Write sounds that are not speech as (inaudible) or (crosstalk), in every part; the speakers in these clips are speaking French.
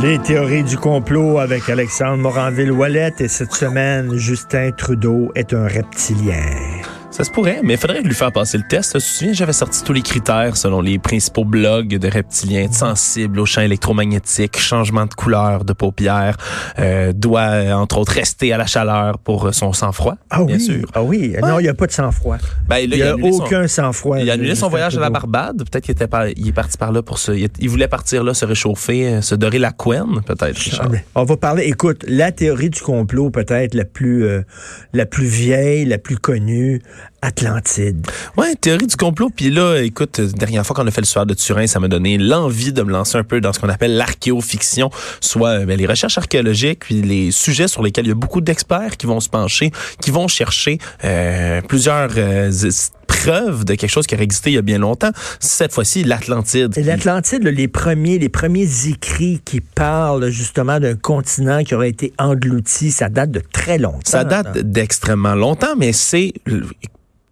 Les théories du complot avec Alexandre Moranville-Wallet et cette semaine, Justin Trudeau est un reptilien. Ça se pourrait, mais il faudrait lui faire passer le test. Tu te souviens, j'avais sorti tous les critères selon les principaux blogs de reptiliens, sensibles aux champs électromagnétiques, changement de couleur de paupières, euh, doit entre autres rester à la chaleur pour son sang-froid, ah bien oui, sûr. Ah oui, non, il n'y a pas de sang-froid. Ben, il n'y a, aucun sang-froid. Il a annulé son voyage à la. Barbade. Peut-être qu'il était pas, il est parti par là pour se, il, voulait partir là, se réchauffer, euh, se dorer la couenne, peut-être. Richard. On va parler, écoute, la théorie du complot peut-être la plus euh, la plus vieille, la plus connue, Atlantide. Ouais, théorie du complot. Puis là, écoute, euh, dernière fois qu'on a fait le soir de Turin, ça m'a donné l'envie de me lancer un peu dans ce qu'on appelle l'archéofiction, soit euh, ben, les recherches archéologiques, puis les sujets sur lesquels il y a beaucoup d'experts qui vont se pencher, qui vont chercher euh, plusieurs euh, preuves de quelque chose qui aurait existé il y a bien longtemps. Cette fois-ci, l'Atlantide. Et L'Atlantide, les premiers, les premiers écrits qui parlent justement d'un continent qui aurait été englouti, ça date de très longtemps. Ça date d'extrêmement longtemps, mais c'est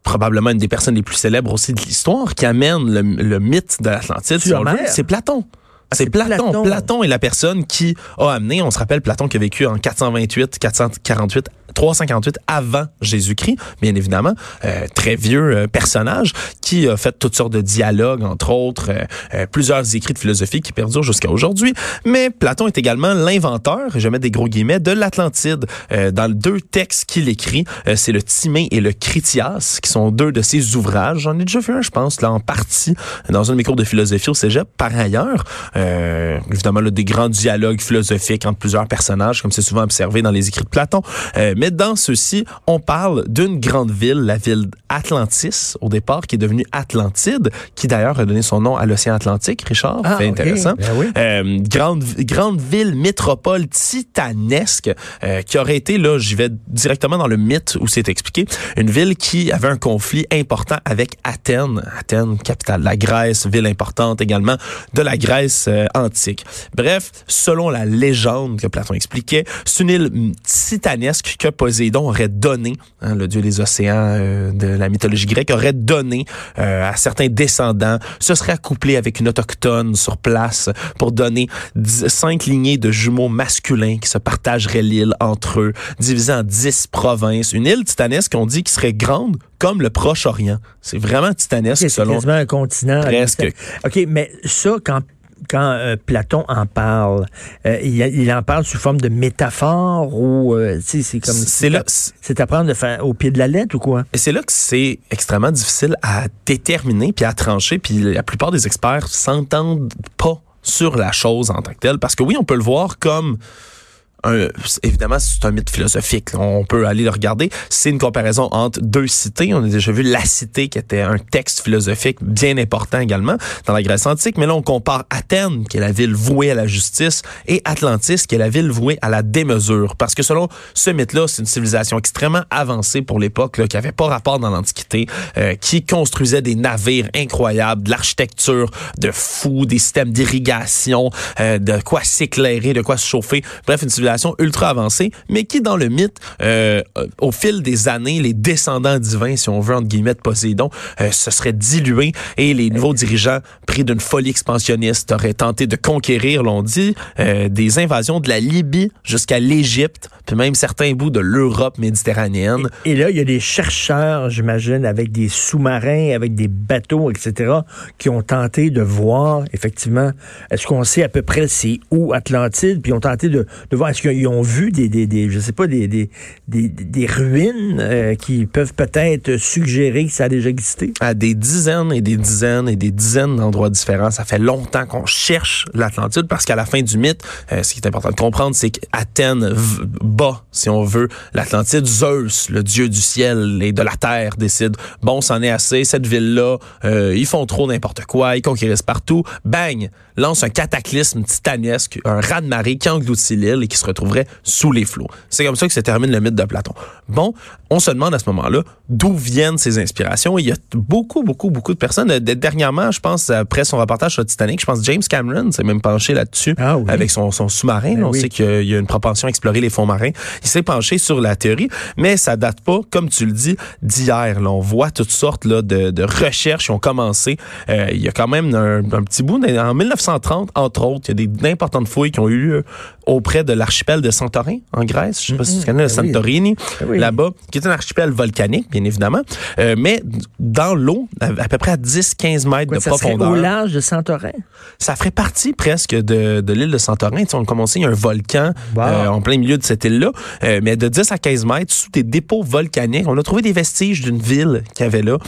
probablement une des personnes les plus célèbres aussi de l'histoire qui amène le, le mythe de l'Atlantide. Le veut. C'est Platon. c'est C'est Platon. Platon. Platon. est la personne qui a amené, on se rappelle Platon qui a vécu en 428, 448, 358 avant Jésus-Christ, bien évidemment, euh, très vieux euh, personnage qui a fait toutes sortes de dialogues, entre autres, euh, euh, plusieurs écrits de philosophie qui perdurent jusqu'à aujourd'hui. Mais Platon est également l'inventeur, je mets des gros guillemets, de l'Atlantide. Euh, dans deux textes qu'il écrit, euh, c'est le Timée et le Critias, qui sont deux de ses ouvrages. J'en ai déjà vu un, je pense, là en partie, dans un de mes cours de philosophie au cégep. Par ailleurs, évidemment, là, des grands dialogues philosophiques entre plusieurs personnages, comme c'est souvent observé dans les écrits de Platon. Euh, mais dans ceux-ci, on parle d'une grande ville, la ville Atlantis, au départ, qui est devenue Atlantide, qui d'ailleurs a donné son nom à l'océan Atlantique, Richard. Ah, intéressant. Ben oui. Euh, grande, grande ville, métropole titanesque, euh, qui aurait été, là, j'y vais directement dans le mythe où c'est expliqué, une ville qui avait un conflit important avec Athènes. Athènes, capitale de la Grèce, ville importante également de la Grèce euh, antique. Bref, selon la légende que Platon expliquait, c'est une île mm, titanesque que Poséidon aurait donné, hein, le dieu des océans euh, de la mythologie grecque, aurait donné euh, à certains descendants, se serait accouplé avec une autochtone sur place pour donner dix- cinq lignées de jumeaux masculins qui se partageraient l'île entre eux, divisée en dix provinces. Une île titanesque, on dit, qui serait grande comme le Proche-Orient. C'est vraiment titanesque C'est selon... quasiment un continent. Presque. OK, mais ça, quand quand euh, Platon en parle, euh, il, il en parle sous forme de métaphore ou euh, c'est comme C'est là, c'est à prendre de faire au pied de la lettre ou quoi? Et c'est là que c'est extrêmement difficile à déterminer puis à trancher. Puis la plupart des experts s'entendent pas sur la chose en tant que telle. Parce que oui, on peut le voir comme un, évidemment, c'est un mythe philosophique. On peut aller le regarder. C'est une comparaison entre deux cités. On a déjà vu la cité qui était un texte philosophique bien important également dans la Grèce antique. Mais là, on compare Athènes, qui est la ville vouée à la justice, et Atlantis, qui est la ville vouée à la démesure. Parce que selon ce mythe-là, c'est une civilisation extrêmement avancée pour l'époque, qui avait pas rapport dans l'Antiquité, euh, qui construisait des navires incroyables, de l'architecture de fou, des systèmes d'irrigation, euh, de quoi s'éclairer, de quoi se chauffer. Bref, une civilisation ultra avancée, mais qui, dans le mythe, euh, euh, au fil des années, les descendants divins, si on veut, entre guillemets, de Poséidon, euh, se seraient dilués et les nouveaux dirigeants, pris d'une folie expansionniste, auraient tenté de conquérir, l'on dit, euh, des invasions de la Libye jusqu'à l'Égypte, puis même certains bouts de l'Europe méditerranéenne. Et là, il y a des chercheurs, j'imagine, avec des sous-marins, avec des bateaux, etc., qui ont tenté de voir, effectivement, est-ce qu'on sait à peu près c'est où Atlantide, puis ont tenté de, de voir, est-ce qu'ils ont vu des, je sais pas, des, des, des ruines euh, qui peuvent peut-être suggérer que ça a déjà existé? À des dizaines et des dizaines et des dizaines d'endroits différents. Ça fait longtemps qu'on cherche l'Atlantide parce qu'à la fin du mythe, euh, ce qui est important de comprendre, c'est qu'Athènes bat, si on veut, l'Atlantide. Zeus, le dieu du ciel et de la terre, décide, bon, c'en est assez, cette ville-là, euh, ils font trop n'importe quoi, ils conquérissent partout. Bang! Lance un cataclysme titanesque, un raz-de-marée qui engloutit l'île et qui se retrouverait sous les flots. C'est comme ça que se termine le mythe de Platon. Bon, on se demande à ce moment-là d'où viennent ces inspirations? Il y a beaucoup, beaucoup, beaucoup de personnes. Euh, dernièrement, je pense, après son reportage sur Titanic, je pense James Cameron s'est même penché là-dessus ah avec son, son sous-marin. Ben on sait qu'il y a une propension à explorer les fonds marins. Il s'est penché sur la théorie, mais ça date pas, comme tu le dis, d'hier. On voit toutes sortes là, de, de recherches qui ont commencé. Euh, il y a quand même un, un petit bout. En 1930, entre autres, il y a des d'importantes fouilles qui ont eu lieu auprès de l'archipel de Santorin, en Grèce. Je sais pas si tu mm-hmm. connais le ben Santorini, ben là-bas, qui est un archipel volcanique, bien évidemment, euh, mais dans l'eau, à, peu près à 10-15 mètres de ça profondeur. Au large de Santorin? Ça ferait partie presque de, de l'île de Santorin. Tu sais, on commençait, il y a un volcan euh, en plein milieu de cette île-là, euh, mais de 10 à 15 mètres, sous des dépôts volcaniques, on a trouvé des vestiges d'une ville qu'il y avait là,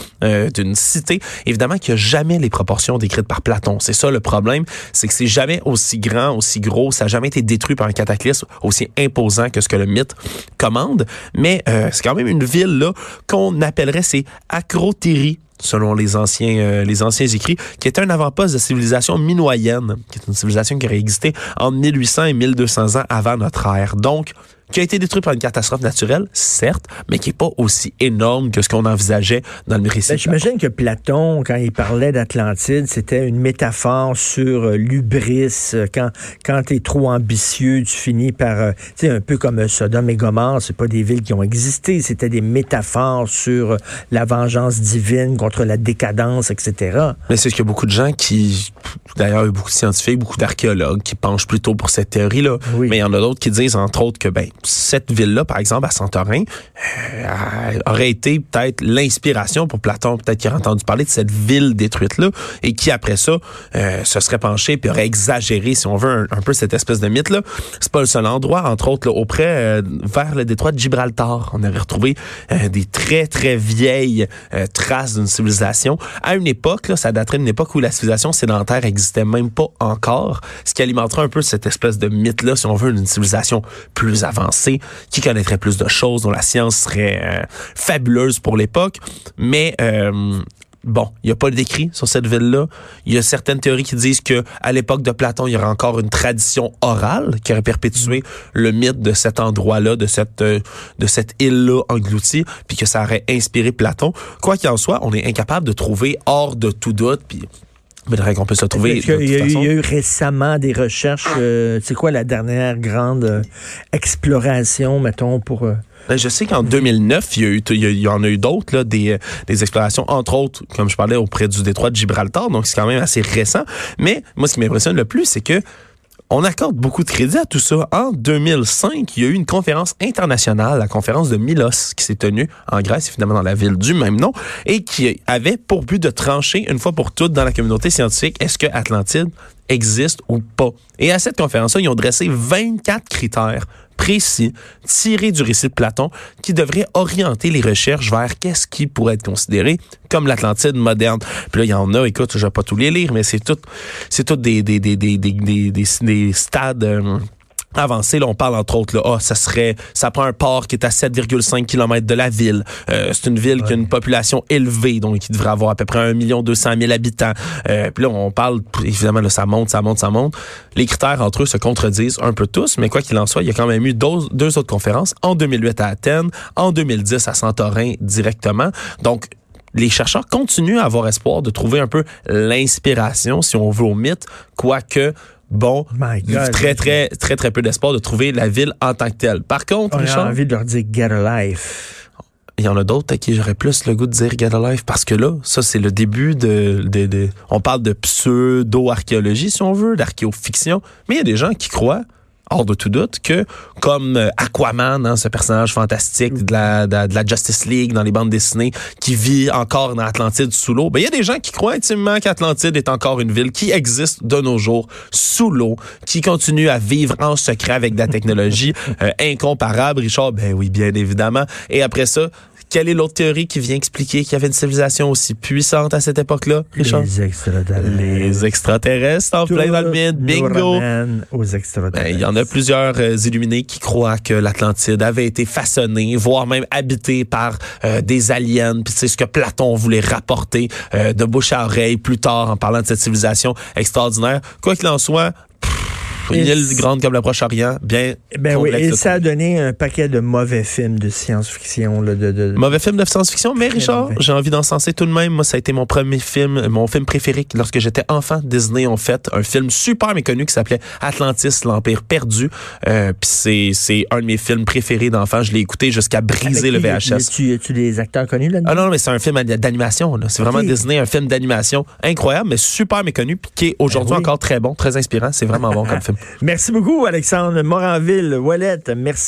d'une cité, évidemment, qui a jamais les proportions décrites par Platon. C'est ça le problème, c'est que c'est jamais aussi grand, aussi gros, ça n'a jamais été détruit par un cataclysme aussi imposant que ce que le mythe commande. Mais euh, c'est quand même une ville là qu'on appellerait c'est Acrotérie selon les anciens euh, les anciens écrits, qui était un avant-poste de civilisation minoyenne, qui est une civilisation qui aurait existé en 1800 et 1200 ans avant notre ère. Donc qui a été détruit par une catastrophe naturelle, certes, mais qui est pas aussi énorme que ce qu'on envisageait dans le récit. Ben, J'imagine que Platon, quand il parlait d'Atlantide, c'était une métaphore sur euh, l'ubris. Euh, quand, quand tu es trop ambitieux, tu finis par, euh, tu sais, un peu comme Sodome et Gomorre, c'est pas des villes qui ont existé, c'était des métaphores sur la vengeance divine contre la décadence, etc. Mais c'est ce qu'il y a beaucoup de gens qui, d'ailleurs, il y a beaucoup de scientifiques, beaucoup d'archéologues qui penchent plutôt pour cette théorie-là. Mais il y en a d'autres qui disent, entre autres, que, ben, cette ville-là, par exemple, à Santorin, euh, aurait été peut-être l'inspiration pour Platon, peut-être qu'il a entendu parler de cette ville détruite-là, et qui, après ça, euh, se serait penché puis aurait exagéré, si on veut, un, peu cette espèce de mythe-là. C'est pas le seul endroit, entre autres, auprès, euh, vers le détroit de Gibraltar. On aurait retrouvé des très, très vieilles traces d'une civilisation. À une époque, là, ça daterait d'une époque où la civilisation sédentaire existait même pas encore, ce qui alimenterait un peu cette espèce de mythe-là, si on veut, d'une civilisation plus avancée qui connaîtrait plus de choses, dont la science serait euh, fabuleuse pour l'époque. Mais euh, Bon, il n'y a pas d'écrit sur cette ville-là. Il y a certaines théories qui disent que à l'époque de Platon, il y aurait encore une tradition orale qui aurait perpétué le mythe de cet endroit-là, de cette euh, de cette île-là engloutie, puis que ça aurait inspiré Platon. Quoi qu'il en soit, on est incapable de trouver hors de tout doute, puis qu'on peut se trouver. Il y, a, il y, a eu récemment des recherches. Euh, c'est quoi la dernière grande euh, exploration, mettons, pour. Euh, ben, je sais qu'en 2009, il y, a eu, il y en a eu d'autres, là, des, des explorations, entre autres, comme je parlais, auprès du détroit de Gibraltar. Donc, c'est quand même assez récent. Mais moi, ce qui m'impressionne le plus, c'est que on accorde beaucoup de crédit à tout ça. En 2005, il y a eu une conférence internationale, la conférence de Milos, qui s'est tenue en Grèce, évidemment dans la ville du même nom, et qui avait pour but de trancher une fois pour toutes dans la communauté scientifique est-ce que Atlantide existe ou pas. Et à cette conférence-là, ils ont dressé 24 critères précis, tiré du récit de Platon, qui devrait orienter les recherches vers qu'est-ce qui pourrait être considéré comme l'Atlantide moderne. Puis là, il y en a, écoute, je vais pas tous les lire, mais c'est tout, c'est tout des, des, des, des, des, des, stades... Euh, avancé. Là, on parle entre autres, là, oh, ça serait, ça prend un port qui est à 7,5 km de la ville. Euh, c'est une ville qui a une population élevée, donc qui devrait avoir à peu près 1 million 200 000 habitants. Euh, puis là, on parle, évidemment, là, ça monte, ça monte, ça monte. Les critères entre eux se contredisent un peu tous, mais quoi qu'il en soit, il y a quand même eu deux, deux autres conférences, en 2008 à Athènes, en 2010 à Santorin directement. Donc, les chercheurs continuent à avoir espoir de trouver un peu l'inspiration, si on veut, au mythe, quoique bon, très, très, très, très peu d'espoir de trouver la ville en tant que telle. Par contre, On a envie de leur dire get a life. Il y en a d'autres à qui j'aurais plus le goût de dire get a life parce que là, ça, c'est le début de, de, de on parle de pseudo-archéologie, si on veut, d'archéofiction. Mais il y a des gens qui croient hors de tout doute que comme euh, Aquaman, hein, ce personnage fantastique de la, de, de la Justice League dans les bandes dessinées qui vit encore dans Atlantide sous l'eau, ben il y a des gens qui croient intimement qu'Atlantide est encore une ville qui existe de nos jours sous l'eau, qui continue à vivre en secret avec de la technologie (laughs) euh, incomparable. Richard, ben oui, bien évidemment. Et après ça, quelle est l'autre théorie qui vient expliquer qu'il y avait une civilisation aussi puissante à cette époque-là, Richard? Les extraterrestres. Les extraterrestres en plein dans le. Bingo! aux extraterrestres. Ben, y en a plusieurs euh, illuminés qui croient que l'Atlantide avait été façonnée, voire même habitée par euh, des aliens. Puis c'est ce que Platon voulait rapporter euh, de bouche à oreille plus tard en parlant de cette civilisation extraordinaire. Quoi qu'il en soit, une île grande comme le Proche-Orient, bien Ben oui, et ça a donné un paquet de mauvais films de science-fiction. là, De, de, Mauvais film de science-fiction, mais Richard, j'ai envie d'encenser tout de même. Moi, ça a été mon premier film, mon film préféré lorsque j'étais enfant. Disney ont fait un film super méconnu qui s'appelait Atlantis, l'Empire perdu. Euh, Puis c'est c'est un de mes films préférés d'enfant. Je l'ai écouté jusqu'à briser le VHS. Tu tu des acteurs connus là-dedans? Ah non, mais c'est un film d'animation. C'est vraiment. Disney, un film d'animation incroyable, mais super méconnu, puis qui est aujourd'hui Ben oui. encore très bon, très inspirant. C'est vraiment bon comme (laughs) film. Merci beaucoup, Alexandre Moranville, Wallet. Merci.